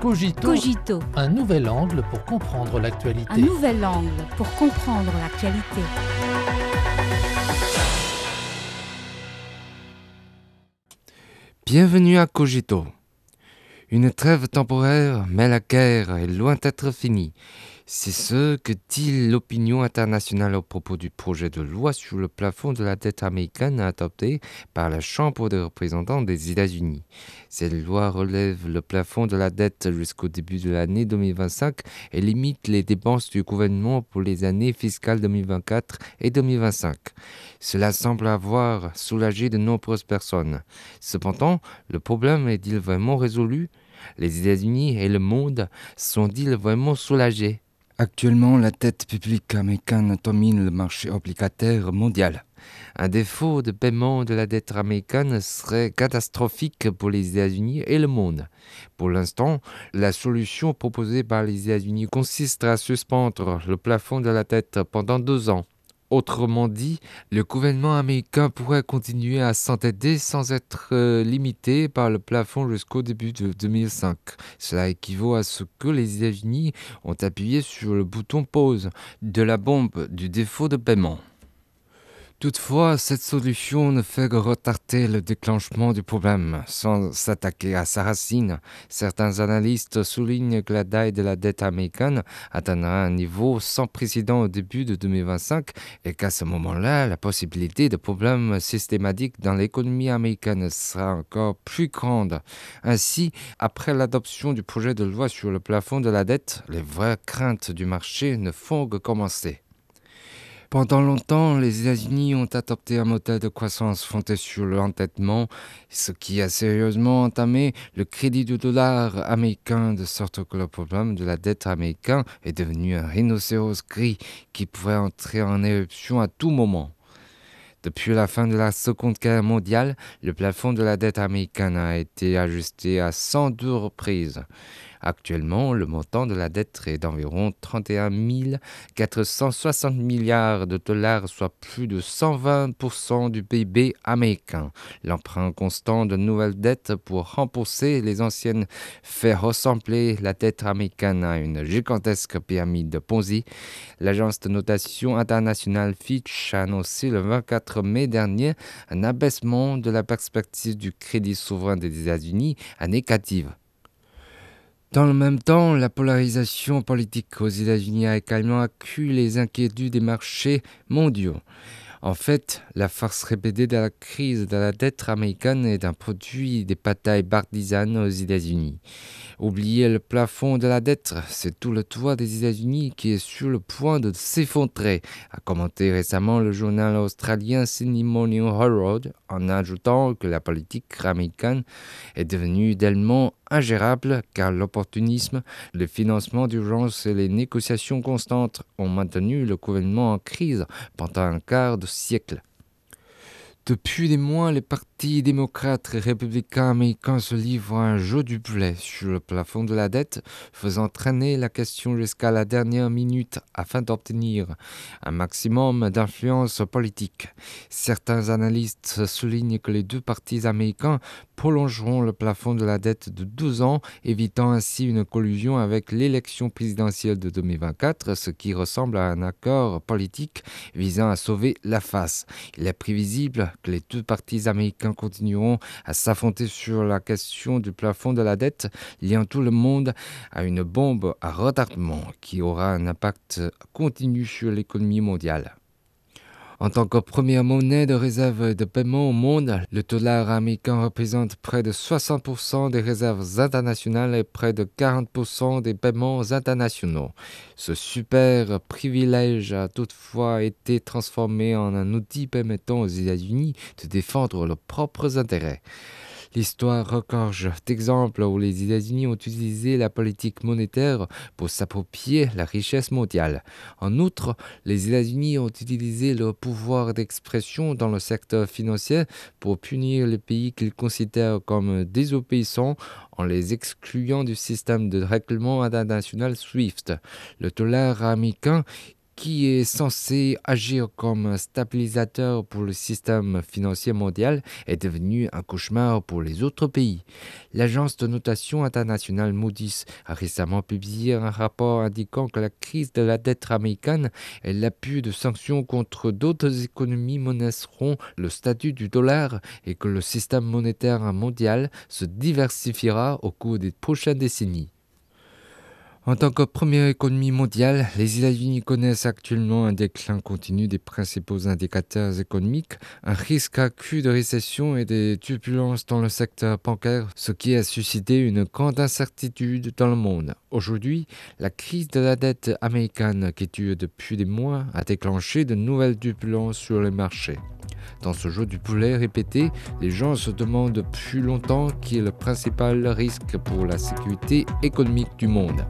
Cogito, Cogito, un nouvel angle pour comprendre l'actualité. un nouvel angle pour comprendre l'actualité. Bienvenue à Cogito. Une trêve temporaire, mais la guerre est loin d'être finie. C'est ce que dit l'opinion internationale au propos du projet de loi sur le plafond de la dette américaine adopté par la Chambre des représentants des États-Unis. Cette loi relève le plafond de la dette jusqu'au début de l'année 2025 et limite les dépenses du gouvernement pour les années fiscales 2024 et 2025. Cela semble avoir soulagé de nombreuses personnes. Cependant, le problème est-il vraiment résolu? Les États-Unis et le monde sont-ils vraiment soulagés? Actuellement, la dette publique américaine domine le marché obligataire mondial. Un défaut de paiement de la dette américaine serait catastrophique pour les États-Unis et le monde. Pour l'instant, la solution proposée par les États-Unis consiste à suspendre le plafond de la dette pendant deux ans. Autrement dit, le gouvernement américain pourrait continuer à s'entêter sans être euh, limité par le plafond jusqu'au début de 2005. Cela équivaut à ce que les États-Unis ont appuyé sur le bouton pause de la bombe du défaut de paiement. Toutefois, cette solution ne fait que retarder le déclenchement du problème sans s'attaquer à sa racine. Certains analystes soulignent que la taille de la dette américaine atteindra un niveau sans précédent au début de 2025 et qu'à ce moment-là, la possibilité de problèmes systématiques dans l'économie américaine sera encore plus grande. Ainsi, après l'adoption du projet de loi sur le plafond de la dette, les vraies craintes du marché ne font que commencer. Pendant longtemps, les États-Unis ont adopté un modèle de croissance fondé sur l'entêtement, ce qui a sérieusement entamé le crédit du dollar américain, de sorte que le problème de la dette américaine est devenu un rhinocéros gris qui pourrait entrer en éruption à tout moment. Depuis la fin de la Seconde Guerre mondiale, le plafond de la dette américaine a été ajusté à 102 reprises. Actuellement, le montant de la dette est d'environ 31 460 milliards de dollars, soit plus de 120% du PIB américain. L'emprunt constant de nouvelles dettes pour rembourser les anciennes fait ressembler la dette américaine à une gigantesque pyramide de Ponzi. L'agence de notation internationale Fitch a annoncé le 24 mai dernier un abaissement de la perspective du crédit souverain des États-Unis à négative. Dans le même temps, la polarisation politique aux États-Unis a également accru les inquiétudes des marchés mondiaux. En fait, la force répétée de la crise de la dette américaine est un produit des batailles partisanes aux États-Unis. Oublier le plafond de la dette, c'est tout le toit des États-Unis qui est sur le point de s'effondrer, a commenté récemment le journal australien Sydney Morning Herald en ajoutant que la politique américaine est devenue tellement ingérable car l'opportunisme, le financement d'urgence et les négociations constantes ont maintenu le gouvernement en crise pendant un quart de siècle. Depuis des mois, les démocrates et républicains américains se livrent à un jeu du blé sur le plafond de la dette, faisant traîner la question jusqu'à la dernière minute afin d'obtenir un maximum d'influence politique. Certains analystes soulignent que les deux partis américains prolongeront le plafond de la dette de 12 ans, évitant ainsi une collusion avec l'élection présidentielle de 2024, ce qui ressemble à un accord politique visant à sauver la face. Il est prévisible que les deux partis américains continueront à s'affronter sur la question du plafond de la dette, liant tout le monde à une bombe à retardement qui aura un impact continu sur l'économie mondiale. En tant que première monnaie de réserve de paiement au monde, le dollar américain représente près de 60% des réserves internationales et près de 40% des paiements internationaux. Ce super privilège a toutefois été transformé en un outil permettant aux États-Unis de défendre leurs propres intérêts. L'histoire regorge d'exemples où les États-Unis ont utilisé la politique monétaire pour s'approprier la richesse mondiale. En outre, les États-Unis ont utilisé leur pouvoir d'expression dans le secteur financier pour punir les pays qu'ils considèrent comme désobéissants en les excluant du système de règlement international SWIFT. Le dollar américain qui est censé agir comme stabilisateur pour le système financier mondial, est devenu un cauchemar pour les autres pays. L'agence de notation internationale Moody's a récemment publié un rapport indiquant que la crise de la dette américaine et l'appui de sanctions contre d'autres économies menaceront le statut du dollar et que le système monétaire mondial se diversifiera au cours des prochaines décennies. En tant que première économie mondiale, les États-Unis connaissent actuellement un déclin continu des principaux indicateurs économiques, un risque accru de récession et des turbulences dans le secteur bancaire, ce qui a suscité une grande incertitude dans le monde. Aujourd'hui, la crise de la dette américaine qui dure depuis des mois a déclenché de nouvelles turbulences sur les marchés. Dans ce jeu du poulet répété, les gens se demandent depuis longtemps qui est le principal risque pour la sécurité économique du monde.